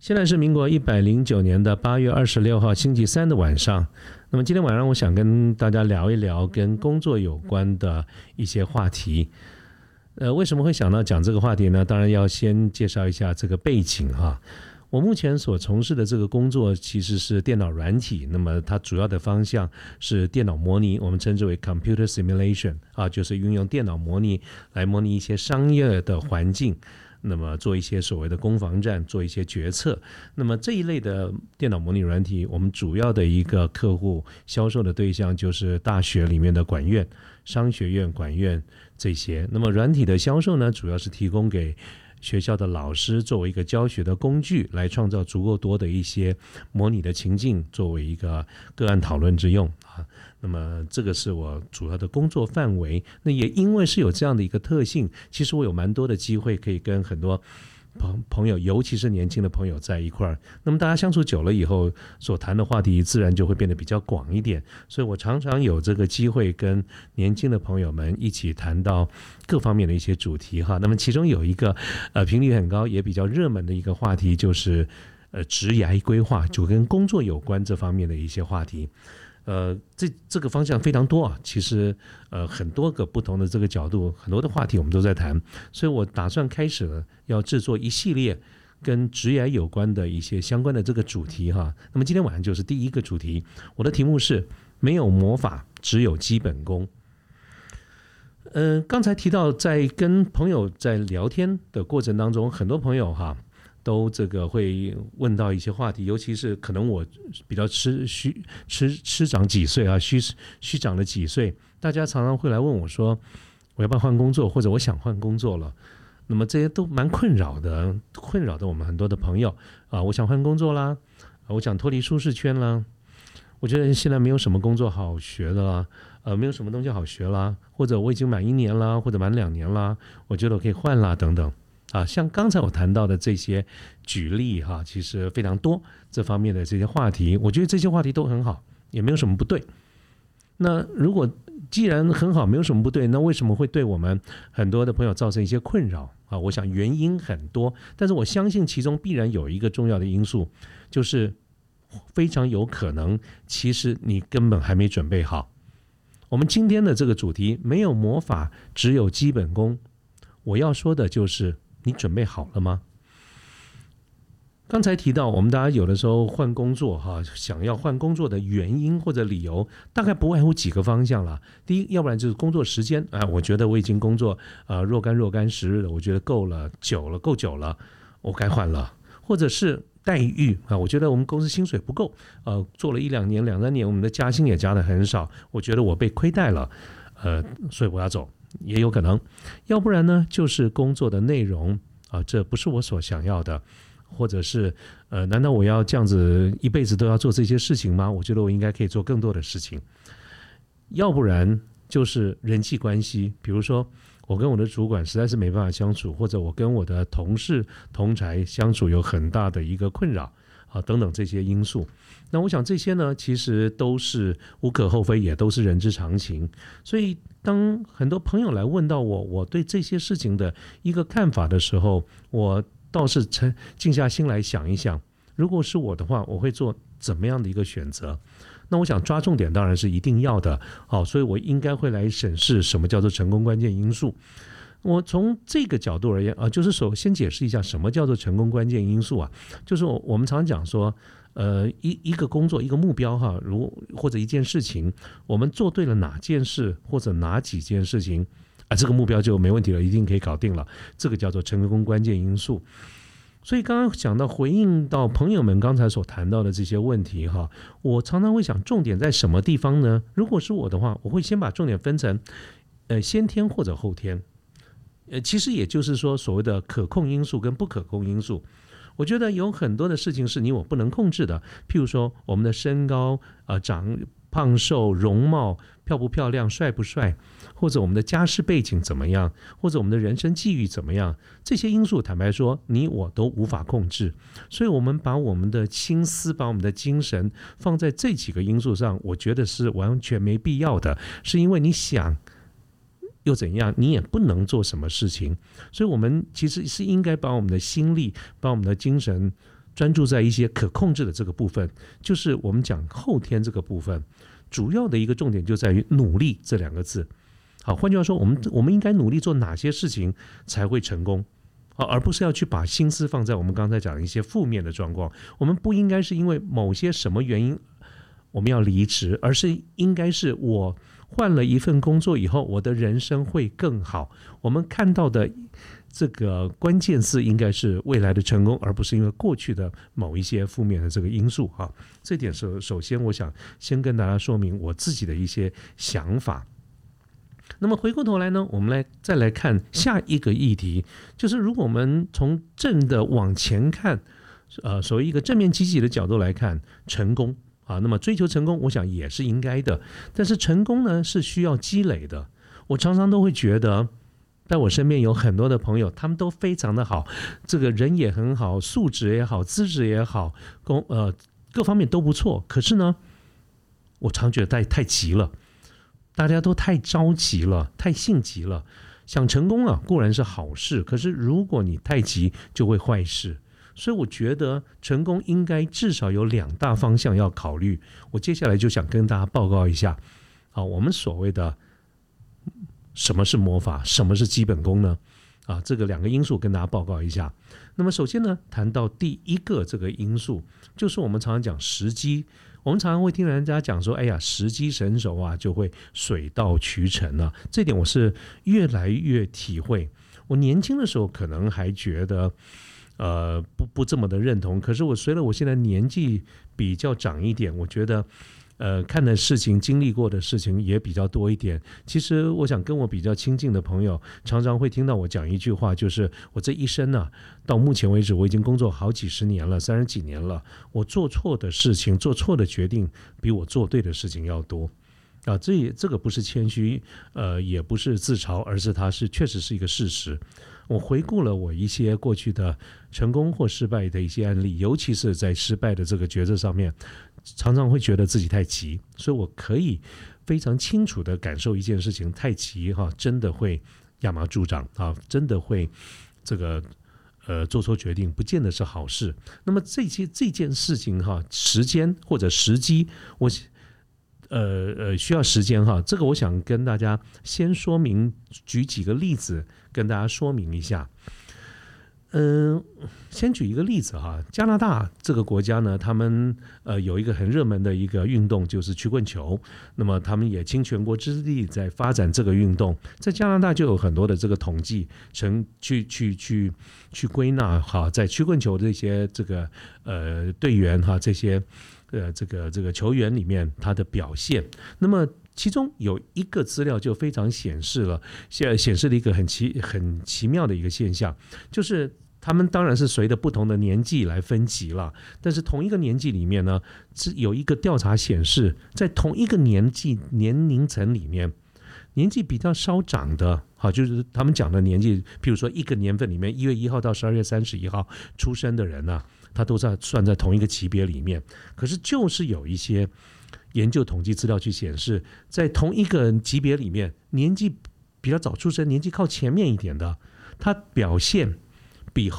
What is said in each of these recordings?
现在是民国一百零九年的八月二十六号星期三的晚上。那么今天晚上，我想跟大家聊一聊跟工作有关的一些话题。呃，为什么会想到讲这个话题呢？当然要先介绍一下这个背景哈。我目前所从事的这个工作其实是电脑软体，那么它主要的方向是电脑模拟，我们称之为 computer simulation 啊，就是运用电脑模拟来模拟一些商业的环境。那么做一些所谓的攻防战，做一些决策。那么这一类的电脑模拟软体，我们主要的一个客户销售的对象就是大学里面的管院、商学院、管院这些。那么软体的销售呢，主要是提供给学校的老师作为一个教学的工具，来创造足够多的一些模拟的情境，作为一个个案讨论之用啊。那么这个是我主要的工作范围。那也因为是有这样的一个特性，其实我有蛮多的机会可以跟很多朋朋友，尤其是年轻的朋友在一块儿。那么大家相处久了以后，所谈的话题自然就会变得比较广一点。所以我常常有这个机会跟年轻的朋友们一起谈到各方面的一些主题哈。那么其中有一个呃频率很高也比较热门的一个话题，就是呃职涯规划，就跟工作有关这方面的一些话题。呃，这这个方向非常多啊，其实呃很多个不同的这个角度，很多的话题我们都在谈，所以我打算开始了要制作一系列跟职业有关的一些相关的这个主题哈。那么今天晚上就是第一个主题，我的题目是没有魔法，只有基本功。嗯，刚才提到在跟朋友在聊天的过程当中，很多朋友哈。都这个会问到一些话题，尤其是可能我比较吃虚吃吃长几岁啊，虚虚长了几岁，大家常常会来问我说，我要不要换工作，或者我想换工作了，那么这些都蛮困扰的，困扰的我们很多的朋友啊，我想换工作啦，我想脱离舒适圈啦，我觉得现在没有什么工作好学的啦，呃，没有什么东西好学啦，或者我已经满一年啦，或者满两年啦，我觉得我可以换啦，等等。啊，像刚才我谈到的这些举例哈，其实非常多这方面的这些话题，我觉得这些话题都很好，也没有什么不对。那如果既然很好，没有什么不对，那为什么会对我们很多的朋友造成一些困扰啊？我想原因很多，但是我相信其中必然有一个重要的因素，就是非常有可能，其实你根本还没准备好。我们今天的这个主题没有魔法，只有基本功。我要说的就是。你准备好了吗？刚才提到，我们大家有的时候换工作哈，想要换工作的原因或者理由，大概不外乎几个方向了。第一，要不然就是工作时间啊，我觉得我已经工作啊若干若干时日了，我觉得够了，久了够久了，我该换了。或者是待遇啊，我觉得我们公司薪水不够，呃，做了一两年、两三年，我们的加薪也加的很少，我觉得我被亏待了，呃，所以我要走。也有可能，要不然呢，就是工作的内容啊，这不是我所想要的，或者是呃，难道我要这样子一辈子都要做这些事情吗？我觉得我应该可以做更多的事情。要不然就是人际关系，比如说我跟我的主管实在是没办法相处，或者我跟我的同事同才相处有很大的一个困扰啊，等等这些因素。那我想这些呢，其实都是无可厚非，也都是人之常情。所以，当很多朋友来问到我，我对这些事情的一个看法的时候，我倒是沉静下心来想一想，如果是我的话，我会做怎么样的一个选择？那我想抓重点当然是一定要的，好，所以我应该会来审视什么叫做成功关键因素。我从这个角度而言啊，就是首先解释一下什么叫做成功关键因素啊，就是我我们常讲说。呃，一一个工作，一个目标哈，如或者一件事情，我们做对了哪件事或者哪几件事情啊，这个目标就没问题了，一定可以搞定了。这个叫做成功关键因素。所以刚刚讲到回应到朋友们刚才所谈到的这些问题哈，我常常会想，重点在什么地方呢？如果是我的话，我会先把重点分成呃先天或者后天，呃，其实也就是说所谓的可控因素跟不可控因素。我觉得有很多的事情是你我不能控制的，譬如说我们的身高啊长胖瘦、容貌漂不漂亮、帅不帅，或者我们的家世背景怎么样，或者我们的人生际遇怎么样，这些因素，坦白说，你我都无法控制。所以，我们把我们的心思、把我们的精神放在这几个因素上，我觉得是完全没必要的。是因为你想。又怎样？你也不能做什么事情，所以我们其实是应该把我们的心力、把我们的精神专注在一些可控制的这个部分，就是我们讲后天这个部分。主要的一个重点就在于“努力”这两个字。好，换句话说，我们我们应该努力做哪些事情才会成功？好，而不是要去把心思放在我们刚才讲的一些负面的状况。我们不应该是因为某些什么原因我们要离职，而是应该是我。换了一份工作以后，我的人生会更好。我们看到的这个关键字应该是未来的成功，而不是因为过去的某一些负面的这个因素哈。这点是首先，我想先跟大家说明我自己的一些想法。那么回过头来呢，我们来再来看下一个议题，就是如果我们从正的往前看，呃，所谓一个正面积极的角度来看成功。啊，那么追求成功，我想也是应该的。但是成功呢，是需要积累的。我常常都会觉得，在我身边有很多的朋友，他们都非常的好，这个人也很好，素质也好，资质也好，工呃各方面都不错。可是呢，我常觉得太太急了，大家都太着急了，太性急了。想成功啊，固然是好事，可是如果你太急，就会坏事。所以我觉得成功应该至少有两大方向要考虑。我接下来就想跟大家报告一下，啊，我们所谓的什么是魔法，什么是基本功呢？啊，这个两个因素跟大家报告一下。那么首先呢，谈到第一个这个因素，就是我们常常讲时机。我们常常会听人家讲说，哎呀，时机成熟啊，就会水到渠成了。这点我是越来越体会。我年轻的时候可能还觉得。呃，不不这么的认同。可是我随着我现在年纪比较长一点，我觉得，呃，看的事情、经历过的事情也比较多一点。其实，我想跟我比较亲近的朋友，常常会听到我讲一句话，就是我这一生呢，到目前为止，我已经工作好几十年了，三十几年了，我做错的事情、做错的决定，比我做对的事情要多。啊，这也这个不是谦虚，呃，也不是自嘲，而是它是确实是一个事实。我回顾了我一些过去的成功或失败的一些案例，尤其是在失败的这个决策上面，常常会觉得自己太急，所以我可以非常清楚的感受一件事情：太急哈，真的会亚麻助长啊，真的会这个呃做错决定，不见得是好事。那么这些这件事情哈，时间或者时机，我。呃呃，需要时间哈，这个我想跟大家先说明，举几个例子跟大家说明一下。嗯，先举一个例子哈，加拿大这个国家呢，他们呃有一个很热门的一个运动就是曲棍球，那么他们也倾全国之力在发展这个运动，在加拿大就有很多的这个统计，成去去去去归纳哈，在曲棍球这些这个呃队员哈这些。呃，这个这个球员里面他的表现，那么其中有一个资料就非常显示了，显显示了一个很奇很奇妙的一个现象，就是他们当然是随着不同的年纪来分级了，但是同一个年纪里面呢，是有一个调查显示，在同一个年纪年龄层里面，年纪比较稍长的，好，就是他们讲的年纪，比如说一个年份里面，一月一号到十二月三十一号出生的人呢。他都在算在同一个级别里面，可是就是有一些研究统计资料去显示，在同一个级别里面，年纪比较早出生、年纪靠前面一点的，他表现比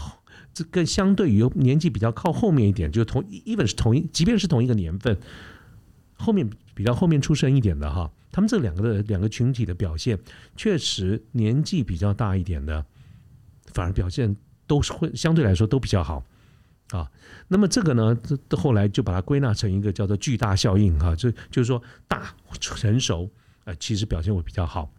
这更相对于年纪比较靠后面一点，就同 even 是同一，即便是同一个年份，后面比较后面出生一点的哈，他们这两个的两个群体的表现，确实年纪比较大一点的，反而表现都是会相对来说都比较好。啊，那么这个呢，这后来就把它归纳成一个叫做巨大效应哈，就就是说大成熟，呃，其实表现会比较好。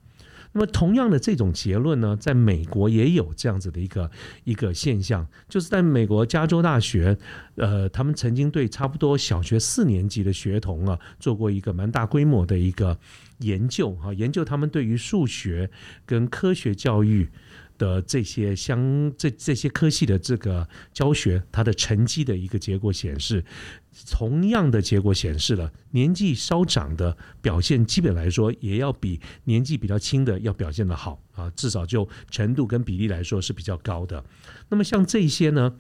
那么同样的这种结论呢，在美国也有这样子的一个一个现象，就是在美国加州大学，呃，他们曾经对差不多小学四年级的学童啊，做过一个蛮大规模的一个研究啊，研究他们对于数学跟科学教育。的这些相这这些科系的这个教学，它的成绩的一个结果显示，同样的结果显示了年纪稍长的表现，基本来说也要比年纪比较轻的要表现的好啊，至少就程度跟比例来说是比较高的。那么像这些呢？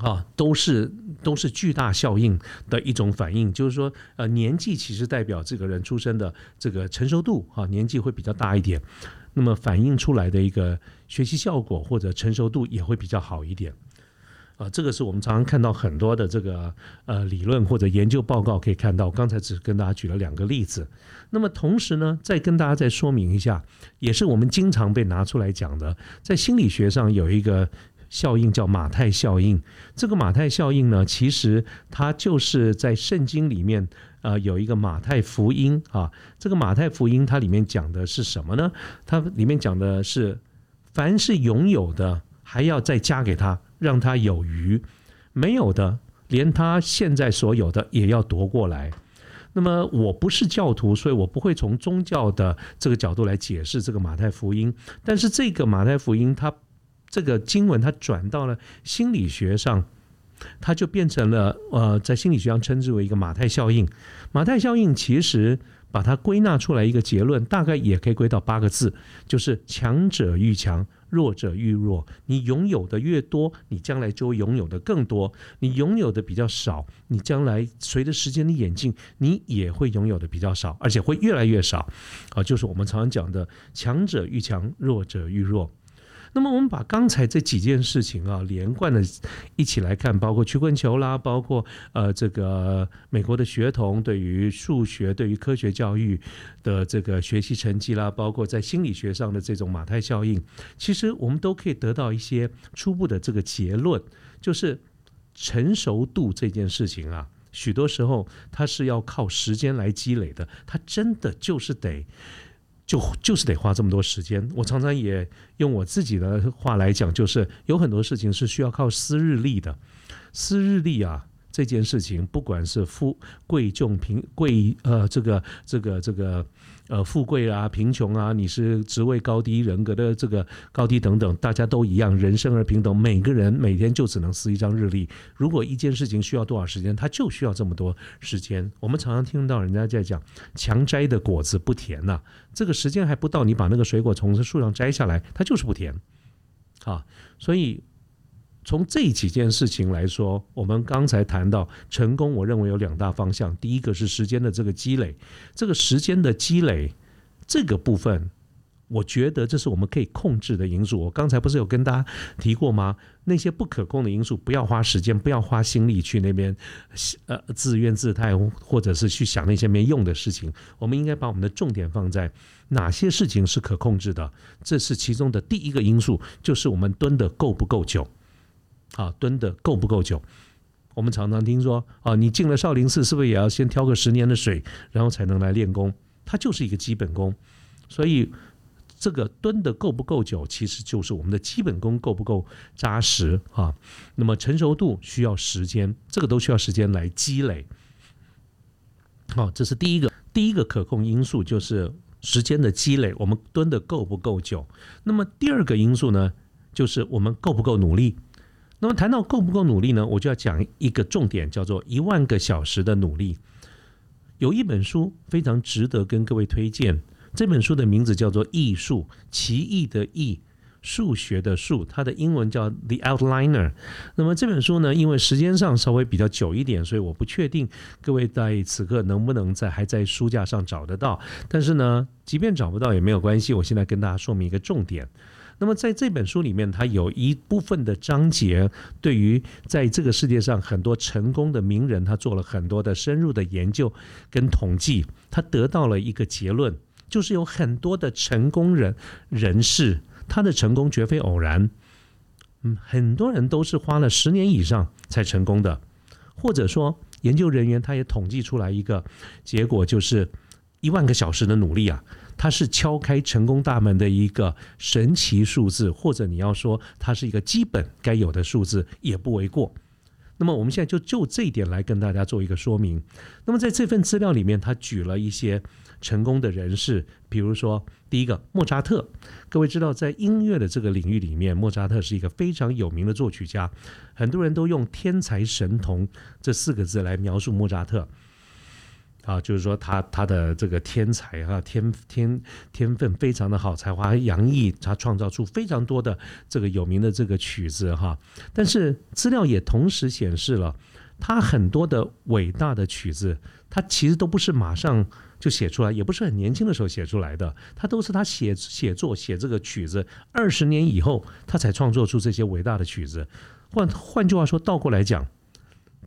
啊，都是都是巨大效应的一种反应，就是说，呃，年纪其实代表这个人出生的这个成熟度啊，年纪会比较大一点，那么反映出来的一个学习效果或者成熟度也会比较好一点。啊，这个是我们常常看到很多的这个呃理论或者研究报告可以看到。刚才只跟大家举了两个例子，那么同时呢，再跟大家再说明一下，也是我们经常被拿出来讲的，在心理学上有一个。效应叫马太效应。这个马太效应呢，其实它就是在圣经里面，呃，有一个马太福音啊。这个马太福音它里面讲的是什么呢？它里面讲的是，凡是拥有的，还要再加给他，让他有余；没有的，连他现在所有的也要夺过来。那么我不是教徒，所以我不会从宗教的这个角度来解释这个马太福音。但是这个马太福音它。这个经文它转到了心理学上，它就变成了呃，在心理学上称之为一个马太效应。马太效应其实把它归纳出来一个结论，大概也可以归到八个字，就是强者愈强，弱者愈弱。你拥有的越多，你将来就会拥有的更多；你拥有的比较少，你将来随着时间的演进，你也会拥有的比较少，而且会越来越少。啊，就是我们常常讲的强者愈强，弱者愈弱。那么我们把刚才这几件事情啊连贯的一起来看，包括曲棍球啦，包括呃这个美国的学童对于数学、对于科学教育的这个学习成绩啦，包括在心理学上的这种马太效应，其实我们都可以得到一些初步的这个结论，就是成熟度这件事情啊，许多时候它是要靠时间来积累的，它真的就是得。就就是得花这么多时间。我常常也用我自己的话来讲，就是有很多事情是需要靠私日历的。私日历啊，这件事情不管是富贵重贫贵呃，这个这个这个。呃，富贵啊，贫穷啊，你是职位高低、人格的这个高低等等，大家都一样，人生而平等。每个人每天就只能撕一张日历。如果一件事情需要多少时间，他就需要这么多时间。我们常常听到人家在讲“强摘的果子不甜”呐，这个时间还不到，你把那个水果从树上摘下来，它就是不甜。啊，所以。从这几件事情来说，我们刚才谈到成功，我认为有两大方向。第一个是时间的这个积累，这个时间的积累这个部分，我觉得这是我们可以控制的因素。我刚才不是有跟大家提过吗？那些不可控的因素，不要花时间，不要花心力去那边呃自怨自艾，或者是去想那些没用的事情。我们应该把我们的重点放在哪些事情是可控制的。这是其中的第一个因素，就是我们蹲的够不够久。啊，蹲的够不够久？我们常常听说，啊，你进了少林寺，是不是也要先挑个十年的水，然后才能来练功？它就是一个基本功。所以，这个蹲的够不够久，其实就是我们的基本功够不够扎实啊。那么成熟度需要时间，这个都需要时间来积累。好，这是第一个，第一个可控因素就是时间的积累。我们蹲的够不够久？那么第二个因素呢，就是我们够不够努力？那么谈到够不够努力呢？我就要讲一个重点，叫做一万个小时的努力。有一本书非常值得跟各位推荐，这本书的名字叫做《艺术奇异的艺数学的数》，它的英文叫《The Outliner》。那么这本书呢，因为时间上稍微比较久一点，所以我不确定各位在此刻能不能在还在书架上找得到。但是呢，即便找不到也没有关系，我现在跟大家说明一个重点。那么在这本书里面，它有一部分的章节，对于在这个世界上很多成功的名人，他做了很多的深入的研究跟统计，他得到了一个结论，就是有很多的成功人人士，他的成功绝非偶然，嗯，很多人都是花了十年以上才成功的，或者说研究人员他也统计出来一个结果，就是一万个小时的努力啊。它是敲开成功大门的一个神奇数字，或者你要说它是一个基本该有的数字也不为过。那么我们现在就就这一点来跟大家做一个说明。那么在这份资料里面，他举了一些成功的人士，比如说第一个莫扎特。各位知道，在音乐的这个领域里面，莫扎特是一个非常有名的作曲家，很多人都用“天才神童”这四个字来描述莫扎特。啊，就是说他他的这个天才啊，天天天分非常的好，才华洋溢，他创造出非常多的这个有名的这个曲子哈。但是资料也同时显示了，他很多的伟大的曲子，他其实都不是马上就写出来，也不是很年轻的时候写出来的，他都是他写写作写这个曲子二十年以后，他才创作出这些伟大的曲子。换换句话说，倒过来讲。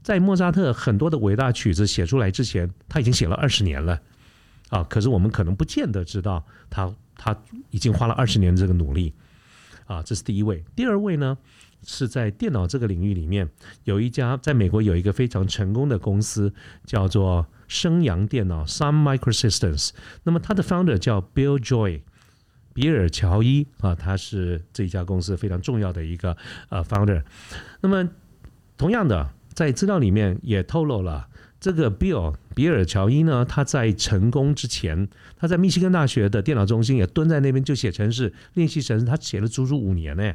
在莫扎特很多的伟大曲子写出来之前，他已经写了二十年了，啊，可是我们可能不见得知道他他已经花了二十年的这个努力，啊，这是第一位。第二位呢，是在电脑这个领域里面，有一家在美国有一个非常成功的公司，叫做升阳电脑 （Sun Microsystems）。那么它的 founder 叫 Bill Joy，比尔乔伊啊，他是这一家公司非常重要的一个呃 founder。那么同样的。在资料里面也透露了，这个 Bill 比尔乔伊呢，他在成功之前，他在密西根大学的电脑中心也蹲在那边就写程式练习程式，他写了足足五年呢。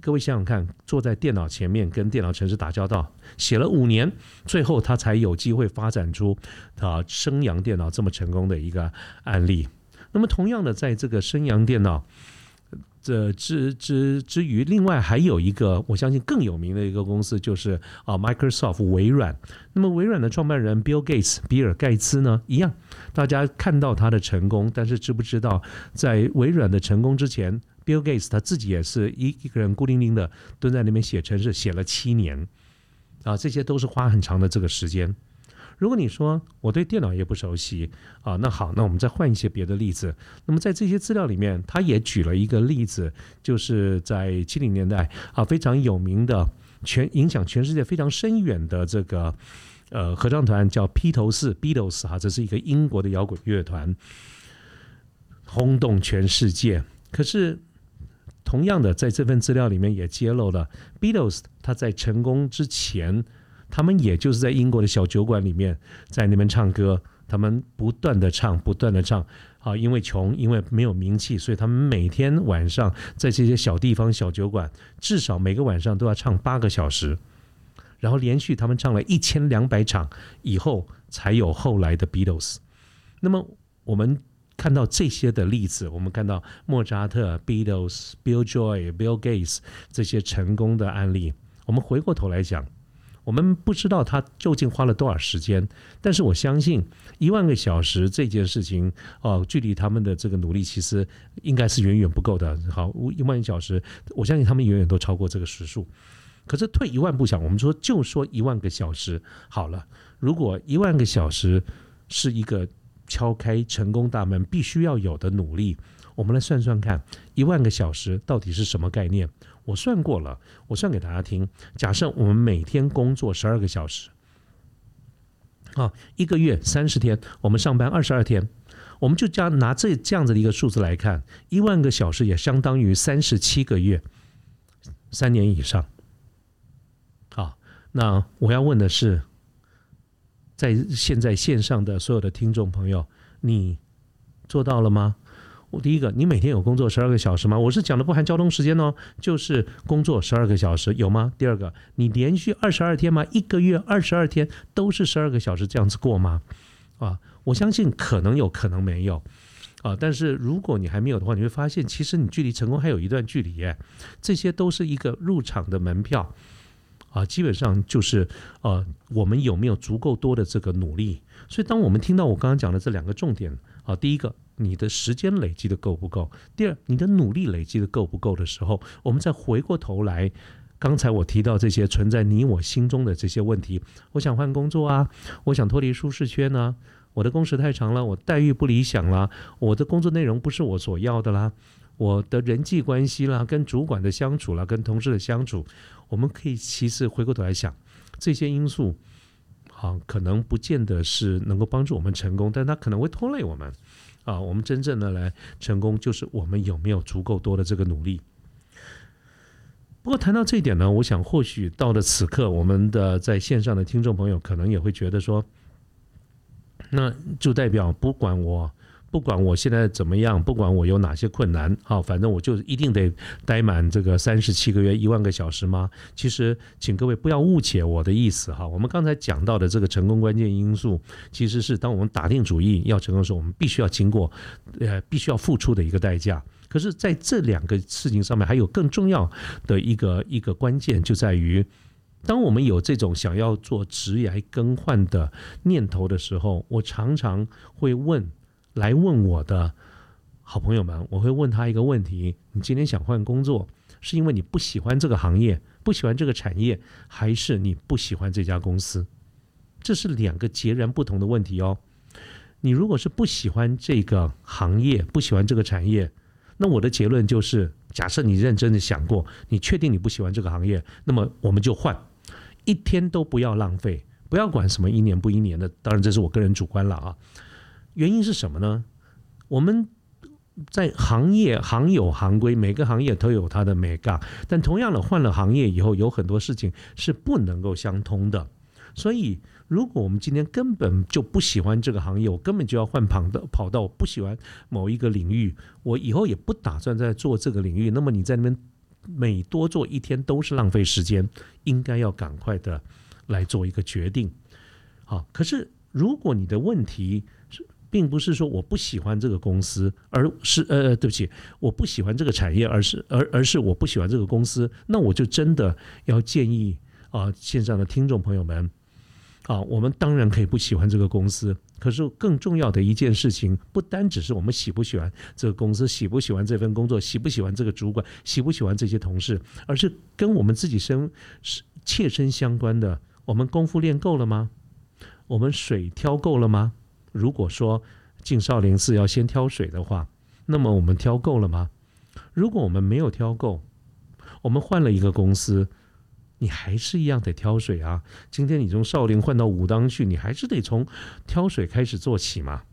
各位想想看，坐在电脑前面跟电脑程式打交道，写了五年，最后他才有机会发展出啊升阳电脑这么成功的一个案例。那么同样的，在这个升阳电脑。这之之之余，另外还有一个我相信更有名的一个公司，就是啊，Microsoft 微软。那么微软的创办人 Bill Gates 比尔盖茨呢，一样，大家看到他的成功，但是知不知道在微软的成功之前，Bill Gates 他自己也是一一个人孤零零的蹲在那边写程式，写了七年啊，这些都是花很长的这个时间。如果你说我对电脑也不熟悉啊，那好，那我们再换一些别的例子。那么在这些资料里面，他也举了一个例子，就是在七零年代啊非常有名的、全影响全世界非常深远的这个呃合唱团叫披头士 （Beatles） 哈，这是一个英国的摇滚乐团，轰动全世界。可是同样的，在这份资料里面也揭露了 Beatles 他在成功之前。他们也就是在英国的小酒馆里面，在那边唱歌，他们不断的唱，不断的唱，啊，因为穷，因为没有名气，所以他们每天晚上在这些小地方小酒馆，至少每个晚上都要唱八个小时，然后连续他们唱了一千两百场以后，才有后来的 Beatles。那么我们看到这些的例子，我们看到莫扎特、Beatles、Bill Joy、Bill Gates 这些成功的案例，我们回过头来讲。我们不知道他究竟花了多少时间，但是我相信一万个小时这件事情，哦，距离他们的这个努力其实应该是远远不够的。好，一万小时，我相信他们远远都超过这个时数。可是退一万步想，我们说就说一万个小时好了。如果一万个小时是一个敲开成功大门必须要有的努力，我们来算算看，一万个小时到底是什么概念？我算过了，我算给大家听。假设我们每天工作十二个小时，啊，一个月三十天，我们上班二十二天，我们就将拿这这样子的一个数字来看，一万个小时也相当于三十七个月，三年以上。好，那我要问的是，在现在线上的所有的听众朋友，你做到了吗？第一个，你每天有工作十二个小时吗？我是讲的不含交通时间哦，就是工作十二个小时有吗？第二个，你连续二十二天吗？一个月二十二天都是十二个小时这样子过吗？啊，我相信可能有可能没有啊，但是如果你还没有的话，你会发现其实你距离成功还有一段距离耶。这些都是一个入场的门票啊，基本上就是呃，我们有没有足够多的这个努力？所以当我们听到我刚刚讲的这两个重点啊，第一个。你的时间累积的够不够？第二，你的努力累积的够不够的时候，我们再回过头来，刚才我提到这些存在你我心中的这些问题，我想换工作啊，我想脱离舒适圈呢，我的工时太长了，我待遇不理想啦，我的工作内容不是我所要的啦，我的人际关系啦，跟主管的相处啦，跟同事的相处，我们可以其实回过头来想，这些因素，啊，可能不见得是能够帮助我们成功，但他可能会拖累我们。啊，我们真正的来成功，就是我们有没有足够多的这个努力。不过谈到这一点呢，我想或许到了此刻，我们的在线上的听众朋友可能也会觉得说，那就代表不管我。不管我现在怎么样，不管我有哪些困难，好，反正我就一定得待满这个三十七个月一万个小时吗？其实，请各位不要误解我的意思哈。我们刚才讲到的这个成功关键因素，其实是当我们打定主意要成功的时候，我们必须要经过，呃，必须要付出的一个代价。可是，在这两个事情上面，还有更重要的一个一个关键，就在于，当我们有这种想要做职业更换的念头的时候，我常常会问。来问我的好朋友们，我会问他一个问题：你今天想换工作，是因为你不喜欢这个行业，不喜欢这个产业，还是你不喜欢这家公司？这是两个截然不同的问题哦。你如果是不喜欢这个行业，不喜欢这个产业，那我的结论就是：假设你认真的想过，你确定你不喜欢这个行业，那么我们就换，一天都不要浪费，不要管什么一年不一年的。当然，这是我个人主观了啊。原因是什么呢？我们在行业行有行规，每个行业都有它的美感。但同样的，换了行业以后，有很多事情是不能够相通的。所以，如果我们今天根本就不喜欢这个行业，我根本就要换跑道，跑道不喜欢某一个领域，我以后也不打算再做这个领域。那么你在那边每多做一天都是浪费时间，应该要赶快的来做一个决定。好，可是如果你的问题是，并不是说我不喜欢这个公司，而是呃，对不起，我不喜欢这个产业，而是而而是我不喜欢这个公司。那我就真的要建议啊，线上的听众朋友们啊，我们当然可以不喜欢这个公司，可是更重要的一件事情，不单只是我们喜不喜欢这个公司，喜不喜欢这份工作，喜不喜欢这个主管，喜不喜欢这些同事，而是跟我们自己身是切身相关的。我们功夫练够了吗？我们水挑够了吗？如果说进少林寺要先挑水的话，那么我们挑够了吗？如果我们没有挑够，我们换了一个公司，你还是一样得挑水啊。今天你从少林换到武当去，你还是得从挑水开始做起嘛。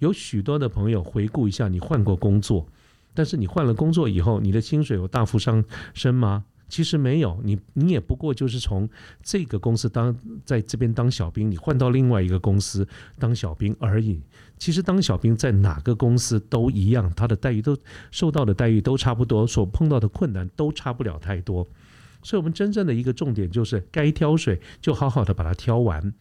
有许多的朋友回顾一下，你换过工作，但是你换了工作以后，你的薪水有大幅上升吗？其实没有，你你也不过就是从这个公司当在这边当小兵，你换到另外一个公司当小兵而已。其实当小兵在哪个公司都一样，他的待遇都受到的待遇都差不多，所碰到的困难都差不了太多。所以，我们真正的一个重点就是，该挑水就好好的把它挑完，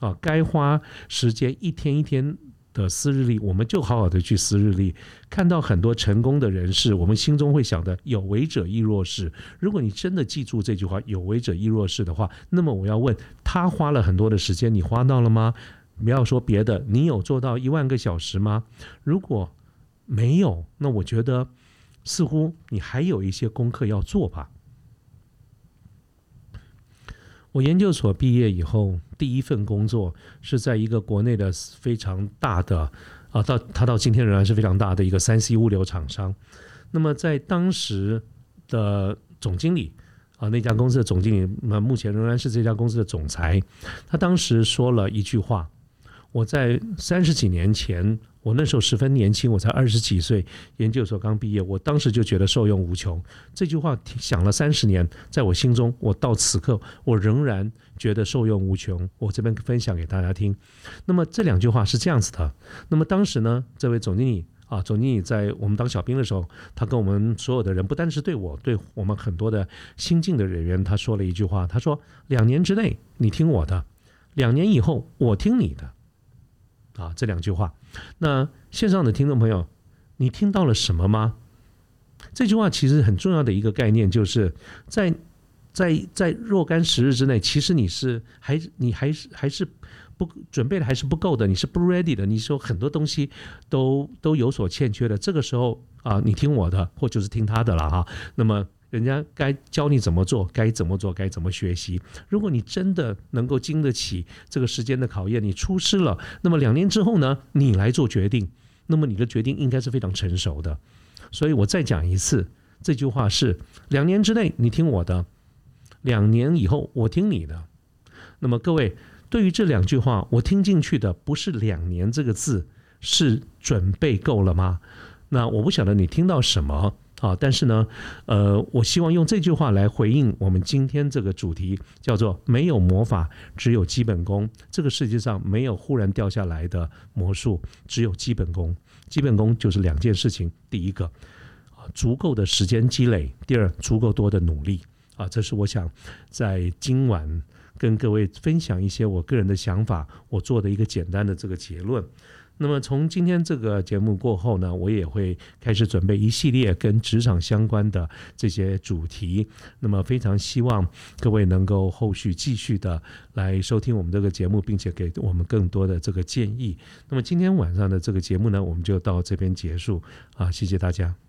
啊，该花时间一天一天。的私日历，我们就好好的去私日历，看到很多成功的人士，我们心中会想的有为者亦若是。如果你真的记住这句话“有为者亦若是”的话，那么我要问他花了很多的时间，你花到了吗？不要说别的，你有做到一万个小时吗？如果没有，那我觉得似乎你还有一些功课要做吧。我研究所毕业以后，第一份工作是在一个国内的非常大的啊，到他到今天仍然是非常大的一个三 C 物流厂商。那么在当时的总经理啊，那家公司的总经理，那目前仍然是这家公司的总裁。他当时说了一句话：我在三十几年前。我那时候十分年轻，我才二十几岁，研究所刚毕业，我当时就觉得受用无穷。这句话想了三十年，在我心中，我到此刻我仍然觉得受用无穷。我这边分享给大家听。那么这两句话是这样子的。那么当时呢，这位总经理啊，总经理在我们当小兵的时候，他跟我们所有的人，不单是对我，对我们很多的新进的人员，他说了一句话，他说：两年之内你听我的，两年以后我听你的。啊，这两句话，那线上的听众朋友，你听到了什么吗？这句话其实很重要的一个概念，就是在在在若干时日之内，其实你是还你还是还是不准备的，还是不够的，你是不 ready 的，你说很多东西都都有所欠缺的。这个时候啊，你听我的，或就是听他的了哈。那么。人家该教你怎么做，该怎么做，该怎么学习。如果你真的能够经得起这个时间的考验，你出师了，那么两年之后呢，你来做决定，那么你的决定应该是非常成熟的。所以我再讲一次，这句话是：两年之内你听我的，两年以后我听你的。那么各位，对于这两句话，我听进去的不是“两年”这个字，是准备够了吗？那我不晓得你听到什么。啊，但是呢，呃，我希望用这句话来回应我们今天这个主题，叫做“没有魔法，只有基本功”。这个世界上没有忽然掉下来的魔术，只有基本功。基本功就是两件事情：第一个，足够的时间积累；第二，足够多的努力。啊，这是我想在今晚跟各位分享一些我个人的想法，我做的一个简单的这个结论。那么从今天这个节目过后呢，我也会开始准备一系列跟职场相关的这些主题。那么非常希望各位能够后续继续的来收听我们这个节目，并且给我们更多的这个建议。那么今天晚上的这个节目呢，我们就到这边结束啊，谢谢大家。